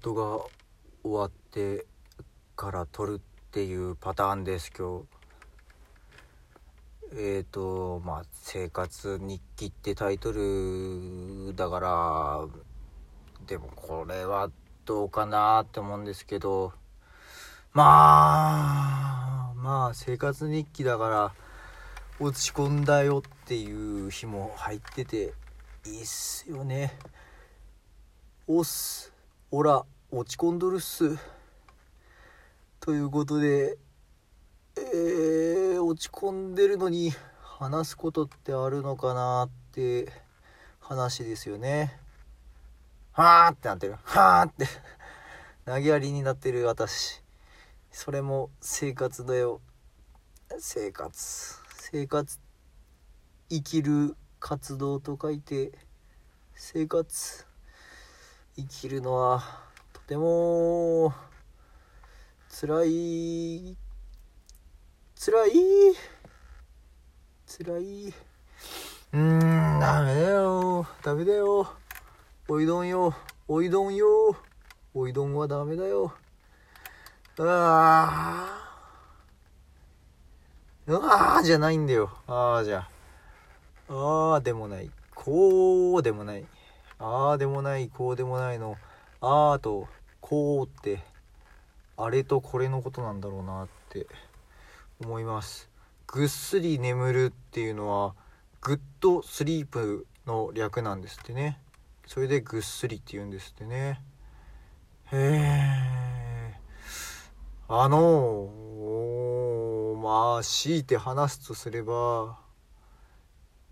事が終わってから撮るっていうパターンです今日。えっ、ー、とまあ「生活日記」ってタイトルだからでもこれはどうかなって思うんですけどまあまあ生活日記だから落ち込んだよっていう日も入ってていいっすよね。おっす。おら落ち込んどるっす。ということでえー、落ち込んでるのに話すことってあるのかなって話ですよね。はあってなってる。はあって。投げやりになってる私。それも生活だよ。生活。生活。生きる活動と書いて生活。生きるのはとても辛い辛い。辛いうんダメだよ。ダメだよ。おいどんよ。おいどんよ。おいどんはダメだよ。ああああじゃないんだよ。ああじゃあ。あでもない。こうでもない。ああでもないこうでもないの。ああとこうってあれとこれのことなんだろうなって思います。ぐっすり眠るっていうのは good sleep の略なんですってね。それでぐっすりって言うんですってね。へえあのまあ強いて話すとすれば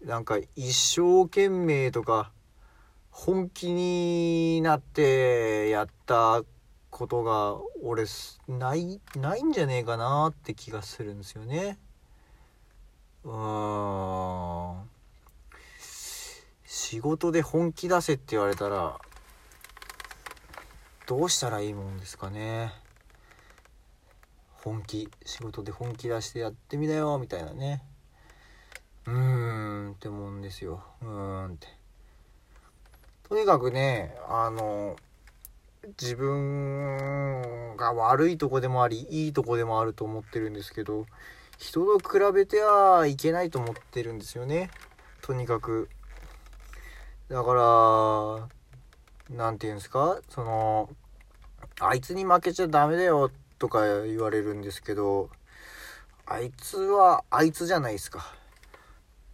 なんか一生懸命とか本気になってやったことが俺ないないんじゃねえかなって気がするんですよね。うん。仕事で本気出せって言われたらどうしたらいいもんですかね。本気。仕事で本気出してやってみなよみたいなね。うーんってもんですよ。うーんって。とにかくねあの自分が悪いとこでもありいいとこでもあると思ってるんですけど人と比べてはいけないと思ってるんですよね。とにかく。だから何て言うんですか？そのあいつに負けちゃダメだよとか言われるんですけどあいつはあいつじゃないですか。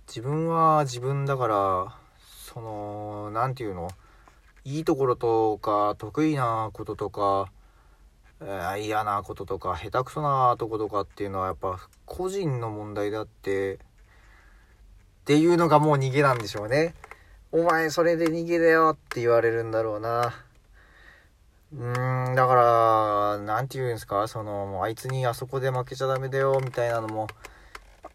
自分は自分だからその何て言うの？いいところとか得意なこととか、嫌なこととか下手くそなとことかっていうのはやっぱ個人の問題であってっていうのがもう逃げなんでしょうね。お前それで逃げだよって言われるんだろうな。うーん、だから、なんて言うんですか、その、あいつにあそこで負けちゃダメだよみたいなのも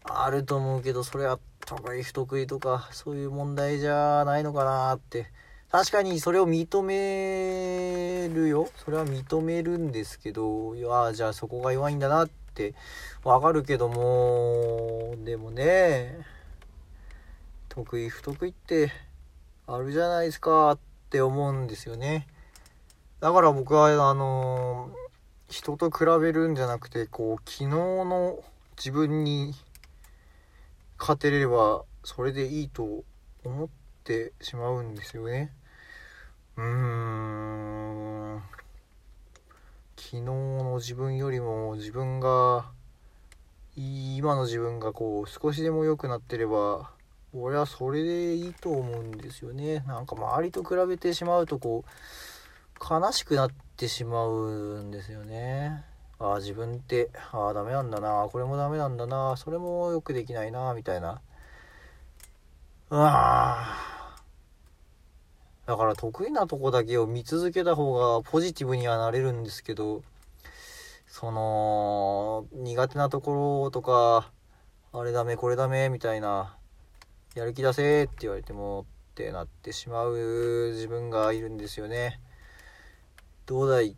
あると思うけど、それは得意不得意とか、そういう問題じゃないのかなって。確かにそれを認めるよ。それは認めるんですけどいやじゃあそこが弱いんだなってわかるけども。でもね得意不得意ってあるじゃないですかって思うんですよね。だから僕はあの人と比べるんじゃなくてこう昨日の自分に勝てればそれでいいと思ってしまうんですよね。うーん。昨日の自分よりも自分が今の自分がこう少しでも良くなってれば俺はそれでいいと思うんですよね。なんか周りと比べてしまうとこう悲しくなってしまうんですよね。ああ自分ってああダメなんだな。これもダメなんだな。それもよくできないな。みたいな。ああだから得意なとこだけを見続けた方がポジティブにはなれるんですけど、その、苦手なところとか、あれダメ、これダメ、みたいな、やる気出せって言われてもってなってしまう自分がいるんですよね。どうだい？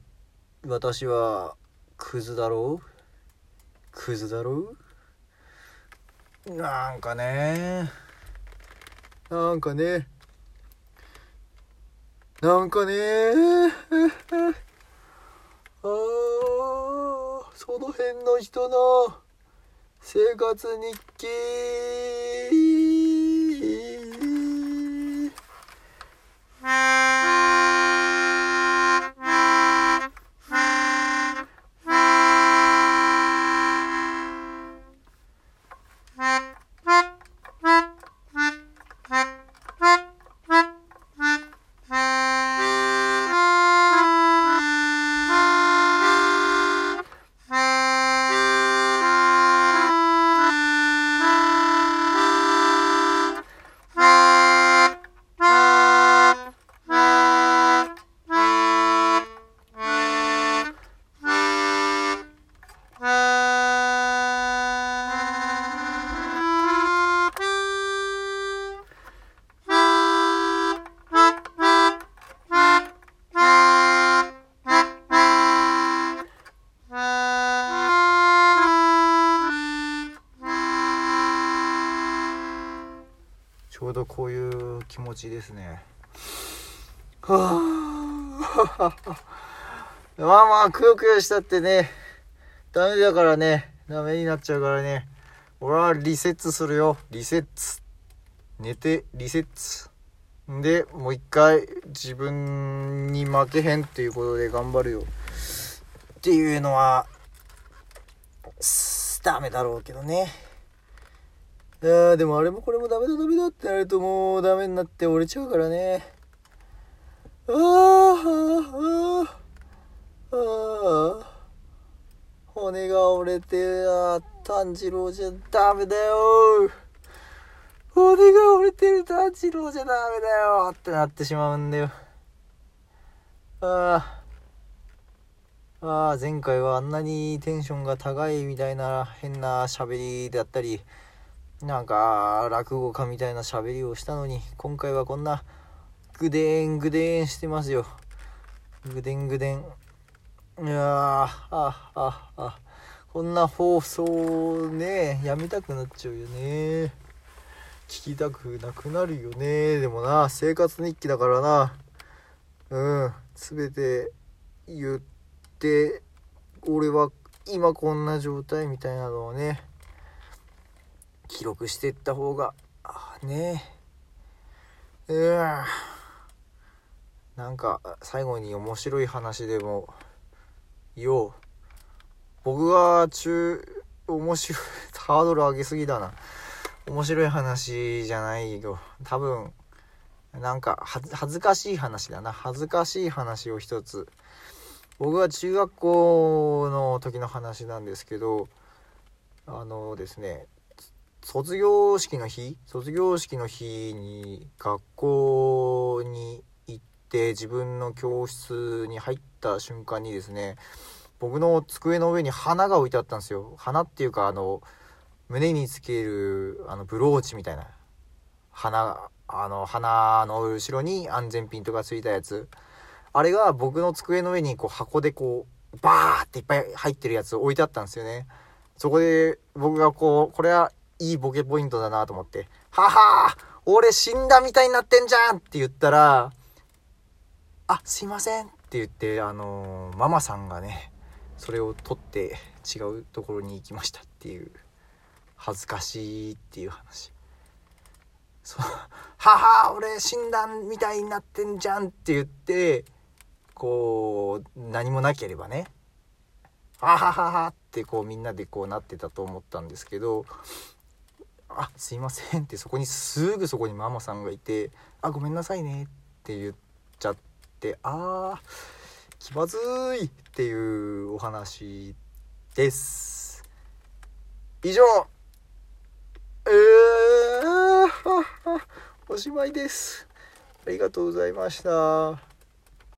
私は、クズだろう？クズだろう？なんかね。なんかね。なんかね。あその辺の人の生活日記。ち ょうどこういう気持ちですね。はあまあまあ、くよくよしたってね、ダメだからね、ダメになっちゃうからね。俺はリセットするよ。リセット。寝て、リセット。で、もう一回自分に負けへんっていうことで頑張るよ。っていうのは、ダメだろうけどね。あでもあれもこれもダメだダメだってなるともうダメになって折れちゃうからね。ああ、ああ、ああ。骨が折れて、あ炭治郎じゃダメだよ。骨が折れてる炭治郎じゃダメだよってなってしまうんだよ。ああ。ああ、前回はあんなにテンションが高いみたいな変な喋りだったり、なんか、落語家みたいな喋りをしたのに、今回はこんな、ぐでんぐでんしてますよ。ぐでんぐでん。いやー、あ、あ、あ、こんな放送ね、やめたくなっちゃうよね。聞きたくなくなるよね。でもな、生活日記だからな。うん、すべて言って、俺は今こんな状態みたいなのをね、記録していった方がね。うんなんか最後に面白い話でもよう。僕が中面白いハードル上げすぎだな。面白い話じゃないよ多分なんか恥ずかしい話だな。恥ずかしい話を一つ。僕は中学校の時の話なんですけどあのですね卒業式の日？卒業式の日に学校に行って自分の教室に入った瞬間にですね僕の机の上に花が置いてあったんですよ。花っていうかあの胸につけるあのブローチみたいな。花あの花の後ろに安全ピンとかついたやつ。あれが僕の机の上にこう箱でこうバーっていっぱい入ってるやつ置いてあったんですよね。そこで僕がこうこれはいいボケポイントだなと思って、はは俺死んだみたいになってんじゃんって言ったら、あ、すいませんって言って、あのー、ママさんがね、それを取って違うところに行きましたっていう、恥ずかしいっていう話。そう、はは俺死んだみたいになってんじゃんって言って、こう、何もなければね、ははははってこうみんなでこうなってたと思ったんですけどあすいません」ってそこにすぐそこにママさんがいて「あごめんなさいね」って言っちゃってあー気まずいっていうお話です。以上。えー、おしまいです。ありがとうございました。